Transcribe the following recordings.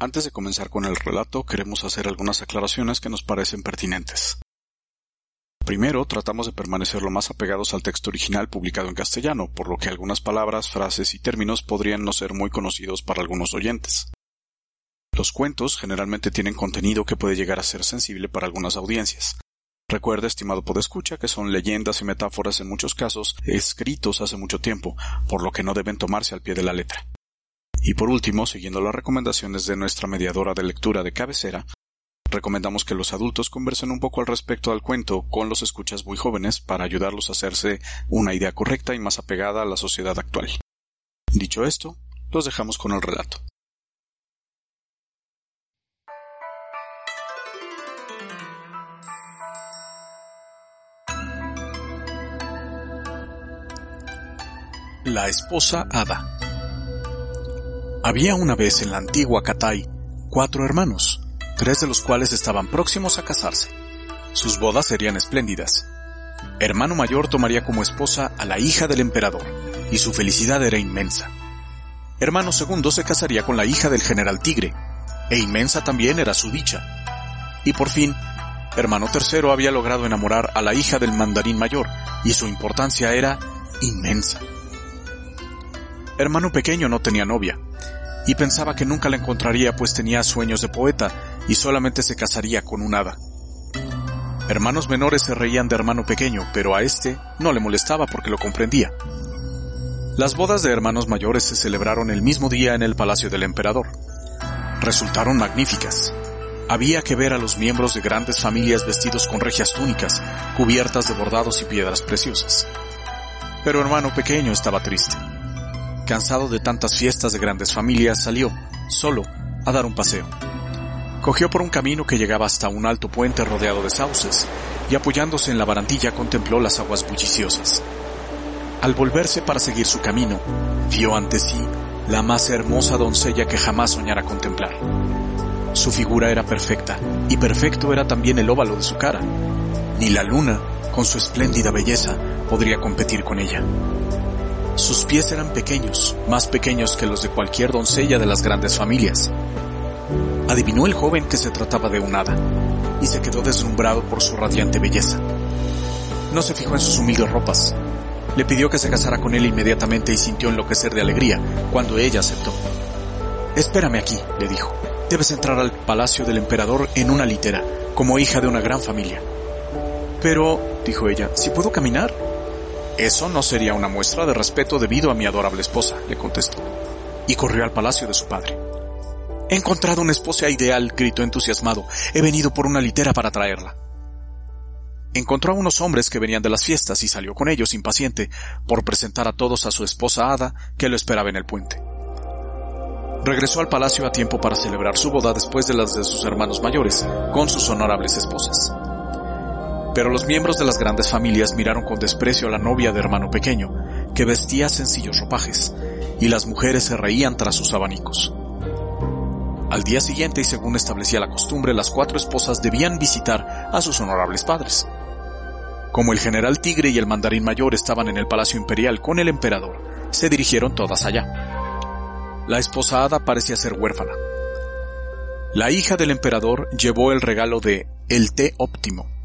Antes de comenzar con el relato, queremos hacer algunas aclaraciones que nos parecen pertinentes. Primero, tratamos de permanecer lo más apegados al texto original publicado en castellano, por lo que algunas palabras, frases y términos podrían no ser muy conocidos para algunos oyentes. Los cuentos generalmente tienen contenido que puede llegar a ser sensible para algunas audiencias. Recuerda, estimado podescucha, que son leyendas y metáforas en muchos casos escritos hace mucho tiempo, por lo que no deben tomarse al pie de la letra. Y por último, siguiendo las recomendaciones de nuestra mediadora de lectura de cabecera, recomendamos que los adultos conversen un poco al respecto al cuento con los escuchas muy jóvenes para ayudarlos a hacerse una idea correcta y más apegada a la sociedad actual. Dicho esto, los dejamos con el relato. La esposa Hada había una vez en la antigua Catay cuatro hermanos, tres de los cuales estaban próximos a casarse. Sus bodas serían espléndidas. Hermano mayor tomaría como esposa a la hija del emperador, y su felicidad era inmensa. Hermano segundo se casaría con la hija del general Tigre, e inmensa también era su dicha. Y por fin, hermano tercero había logrado enamorar a la hija del mandarín mayor, y su importancia era inmensa. Hermano pequeño no tenía novia, y pensaba que nunca la encontraría pues tenía sueños de poeta y solamente se casaría con un hada. Hermanos menores se reían de hermano pequeño, pero a este no le molestaba porque lo comprendía. Las bodas de hermanos mayores se celebraron el mismo día en el palacio del emperador. Resultaron magníficas. Había que ver a los miembros de grandes familias vestidos con regias túnicas, cubiertas de bordados y piedras preciosas. Pero hermano pequeño estaba triste cansado de tantas fiestas de grandes familias, salió, solo, a dar un paseo. Cogió por un camino que llegaba hasta un alto puente rodeado de sauces, y apoyándose en la barandilla contempló las aguas bulliciosas. Al volverse para seguir su camino, vio ante sí la más hermosa doncella que jamás soñara contemplar. Su figura era perfecta, y perfecto era también el óvalo de su cara. Ni la luna, con su espléndida belleza, podría competir con ella. Sus pies eran pequeños, más pequeños que los de cualquier doncella de las grandes familias. Adivinó el joven que se trataba de un hada, y se quedó deslumbrado por su radiante belleza. No se fijó en sus humildes ropas. Le pidió que se casara con él inmediatamente y sintió enloquecer de alegría cuando ella aceptó. Espérame aquí, le dijo. Debes entrar al palacio del emperador en una litera, como hija de una gran familia. Pero, dijo ella, si puedo caminar, eso no sería una muestra de respeto debido a mi adorable esposa, le contestó, y corrió al palacio de su padre. He encontrado una esposa ideal, gritó entusiasmado. He venido por una litera para traerla. Encontró a unos hombres que venían de las fiestas y salió con ellos impaciente por presentar a todos a su esposa Ada que lo esperaba en el puente. Regresó al palacio a tiempo para celebrar su boda después de las de sus hermanos mayores, con sus honorables esposas. Pero los miembros de las grandes familias miraron con desprecio a la novia de hermano pequeño, que vestía sencillos ropajes, y las mujeres se reían tras sus abanicos. Al día siguiente, y según establecía la costumbre, las cuatro esposas debían visitar a sus honorables padres. Como el general Tigre y el mandarín mayor estaban en el palacio imperial con el emperador, se dirigieron todas allá. La esposa Ada parecía ser huérfana. La hija del emperador llevó el regalo de el té óptimo,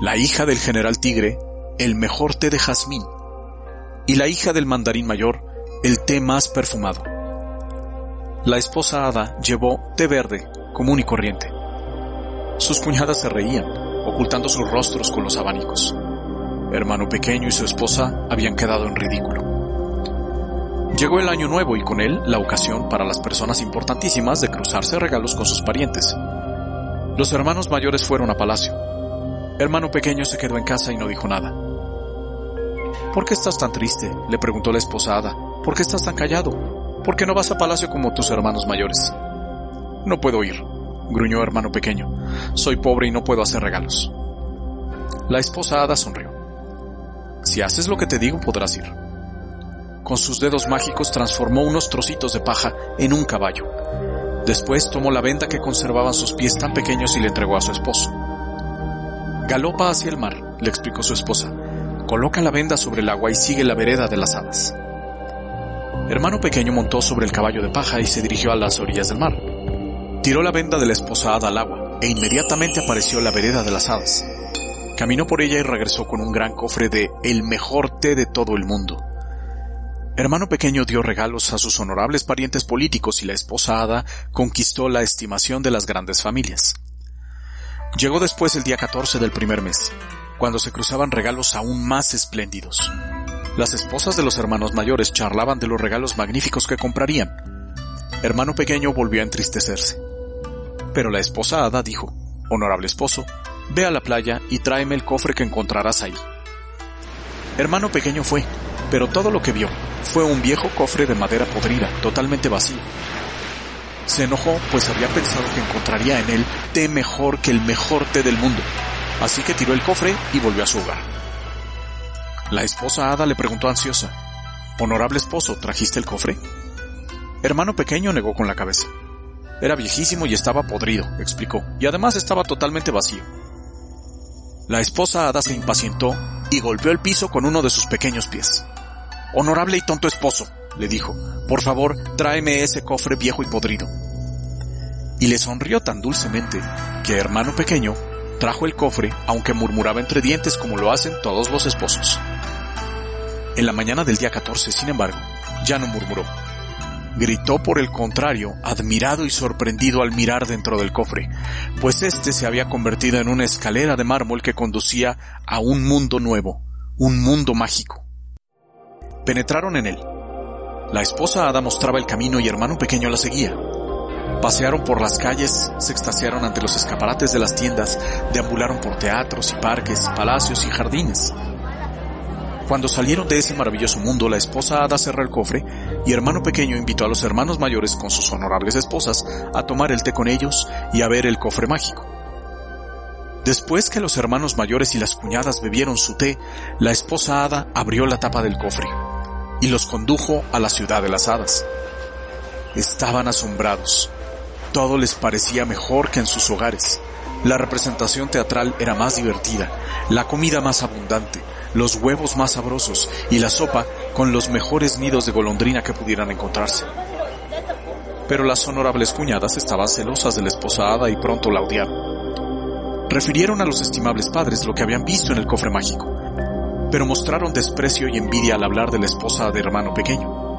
la hija del general Tigre, el mejor té de jazmín, y la hija del mandarín mayor, el té más perfumado. La esposa Ada llevó té verde, común y corriente. Sus cuñadas se reían, ocultando sus rostros con los abanicos. Hermano pequeño y su esposa habían quedado en ridículo. Llegó el año nuevo y con él la ocasión para las personas importantísimas de cruzarse regalos con sus parientes. Los hermanos mayores fueron a palacio, Hermano pequeño se quedó en casa y no dijo nada. ¿Por qué estás tan triste? le preguntó la esposada. ¿Por qué estás tan callado? ¿Por qué no vas a palacio como tus hermanos mayores? No puedo ir, gruñó hermano pequeño. Soy pobre y no puedo hacer regalos. La esposa sonrió. Si haces lo que te digo, podrás ir. Con sus dedos mágicos transformó unos trocitos de paja en un caballo. Después tomó la venda que conservaban sus pies tan pequeños y le entregó a su esposo. Galopa hacia el mar, le explicó su esposa. Coloca la venda sobre el agua y sigue la vereda de las hadas. Hermano pequeño montó sobre el caballo de paja y se dirigió a las orillas del mar. Tiró la venda de la esposa hada al agua e inmediatamente apareció la vereda de las hadas. Caminó por ella y regresó con un gran cofre de el mejor té de todo el mundo. Hermano pequeño dio regalos a sus honorables parientes políticos y la esposa hada conquistó la estimación de las grandes familias. Llegó después el día 14 del primer mes, cuando se cruzaban regalos aún más espléndidos. Las esposas de los hermanos mayores charlaban de los regalos magníficos que comprarían. Hermano pequeño volvió a entristecerse. Pero la esposa hada dijo, Honorable esposo, Ve a la playa y tráeme el cofre que encontrarás ahí. Hermano pequeño fue, pero todo lo que vio fue un viejo cofre de madera podrida, totalmente vacío. Se enojó, pues había pensado que encontraría en él té mejor que el mejor té del mundo, así que tiró el cofre y volvió a su hogar. La esposa Ada le preguntó ansiosa, Honorable esposo, ¿trajiste el cofre? Hermano pequeño negó con la cabeza. Era viejísimo y estaba podrido, explicó, y además estaba totalmente vacío. La esposa hada se impacientó y golpeó el piso con uno de sus pequeños pies. Honorable y tonto esposo, le dijo, por favor, tráeme ese cofre viejo y podrido. Y le sonrió tan dulcemente que hermano pequeño trajo el cofre, aunque murmuraba entre dientes como lo hacen todos los esposos. En la mañana del día 14, sin embargo, ya no murmuró, gritó por el contrario, admirado y sorprendido al mirar dentro del cofre, pues éste se había convertido en una escalera de mármol que conducía a un mundo nuevo, un mundo mágico. Penetraron en él. La esposa Ada mostraba el camino y hermano pequeño la seguía. Pasearon por las calles, se extasiaron ante los escaparates de las tiendas, deambularon por teatros y parques, palacios y jardines. Cuando salieron de ese maravilloso mundo, la esposa Ada cerró el cofre y hermano pequeño invitó a los hermanos mayores con sus honorables esposas a tomar el té con ellos y a ver el cofre mágico. Después que los hermanos mayores y las cuñadas bebieron su té, la esposa Ada abrió la tapa del cofre y los condujo a la ciudad de las hadas. Estaban asombrados. Todo les parecía mejor que en sus hogares. La representación teatral era más divertida, la comida más abundante, los huevos más sabrosos y la sopa con los mejores nidos de golondrina que pudieran encontrarse. Pero las honorables cuñadas estaban celosas de la esposada y pronto la odiaron. Refirieron a los estimables padres lo que habían visto en el cofre mágico, pero mostraron desprecio y envidia al hablar de la esposa de hermano pequeño.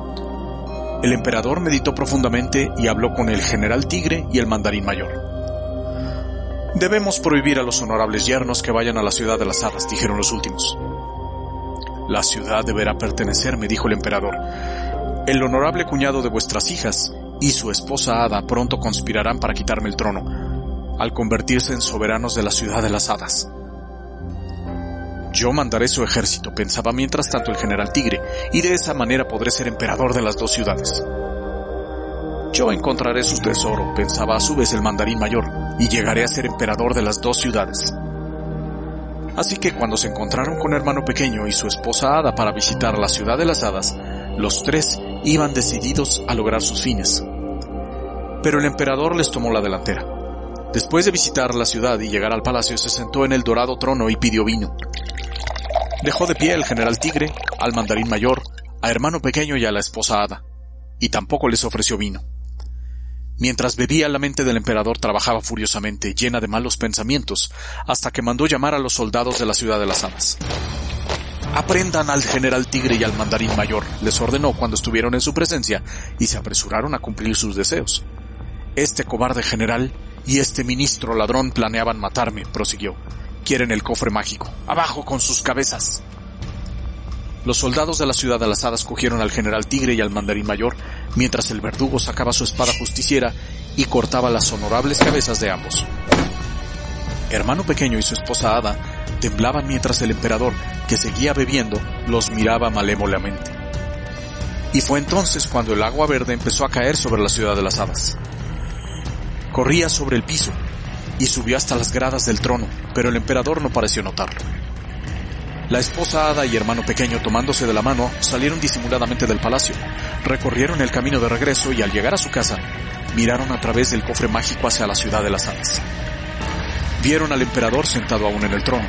El emperador meditó profundamente y habló con el general tigre y el mandarín mayor. Debemos prohibir a los honorables yernos que vayan a la ciudad de las hadas, dijeron los últimos. La ciudad deberá pertenecerme, dijo el emperador. El honorable cuñado de vuestras hijas y su esposa Hada pronto conspirarán para quitarme el trono, al convertirse en soberanos de la ciudad de las hadas. Yo mandaré su ejército, pensaba mientras tanto el general Tigre, y de esa manera podré ser emperador de las dos ciudades. Yo encontraré su tesoro, pensaba a su vez el mandarín mayor, y llegaré a ser emperador de las dos ciudades. Así que cuando se encontraron con hermano pequeño y su esposa Hada para visitar la ciudad de las hadas, los tres iban decididos a lograr sus fines. Pero el emperador les tomó la delantera. Después de visitar la ciudad y llegar al palacio, se sentó en el dorado trono y pidió vino. Dejó de pie al general Tigre, al mandarín mayor, a hermano pequeño y a la esposa Hada, y tampoco les ofreció vino. Mientras bebía la mente del emperador trabajaba furiosamente, llena de malos pensamientos, hasta que mandó llamar a los soldados de la ciudad de las hadas. Aprendan al general Tigre y al mandarín mayor, les ordenó cuando estuvieron en su presencia, y se apresuraron a cumplir sus deseos. Este cobarde general y este ministro ladrón planeaban matarme, prosiguió. Quieren el cofre mágico. Abajo con sus cabezas. Los soldados de la ciudad de las hadas cogieron al general Tigre y al mandarín mayor, mientras el verdugo sacaba su espada justiciera y cortaba las honorables cabezas de ambos. Hermano pequeño y su esposa Hada temblaban mientras el emperador, que seguía bebiendo, los miraba malémolamente. Y fue entonces cuando el agua verde empezó a caer sobre la ciudad de las hadas. Corría sobre el piso y subió hasta las gradas del trono, pero el emperador no pareció notarlo. La esposa Ada y hermano pequeño tomándose de la mano salieron disimuladamente del palacio, recorrieron el camino de regreso y al llegar a su casa, miraron a través del cofre mágico hacia la ciudad de las hadas. Vieron al emperador sentado aún en el trono.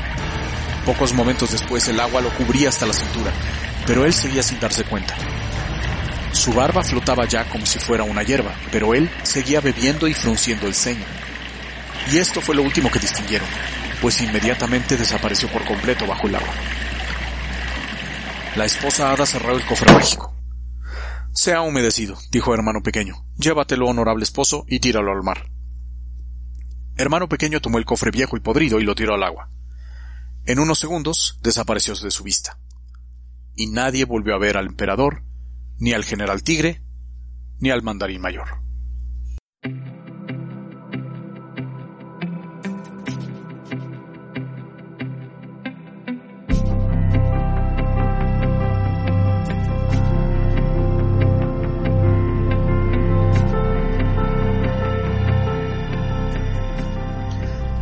Pocos momentos después el agua lo cubría hasta la cintura, pero él seguía sin darse cuenta. Su barba flotaba ya como si fuera una hierba, pero él seguía bebiendo y frunciendo el ceño. Y esto fue lo último que distinguieron, pues inmediatamente desapareció por completo bajo el agua. La esposa Ada cerró el cofre mágico. Se ha humedecido, dijo hermano pequeño. Llévatelo, honorable esposo, y tíralo al mar. Hermano pequeño tomó el cofre viejo y podrido y lo tiró al agua. En unos segundos desapareció de su vista. Y nadie volvió a ver al emperador, ni al general tigre, ni al mandarín mayor.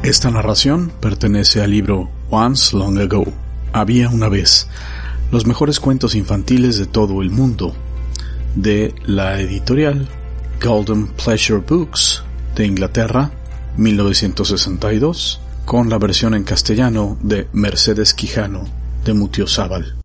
Esta narración pertenece al libro Once Long Ago, Había una vez, los mejores cuentos infantiles de todo el mundo, de la editorial Golden Pleasure Books de Inglaterra, 1962, con la versión en castellano de Mercedes Quijano de Mutiozábal.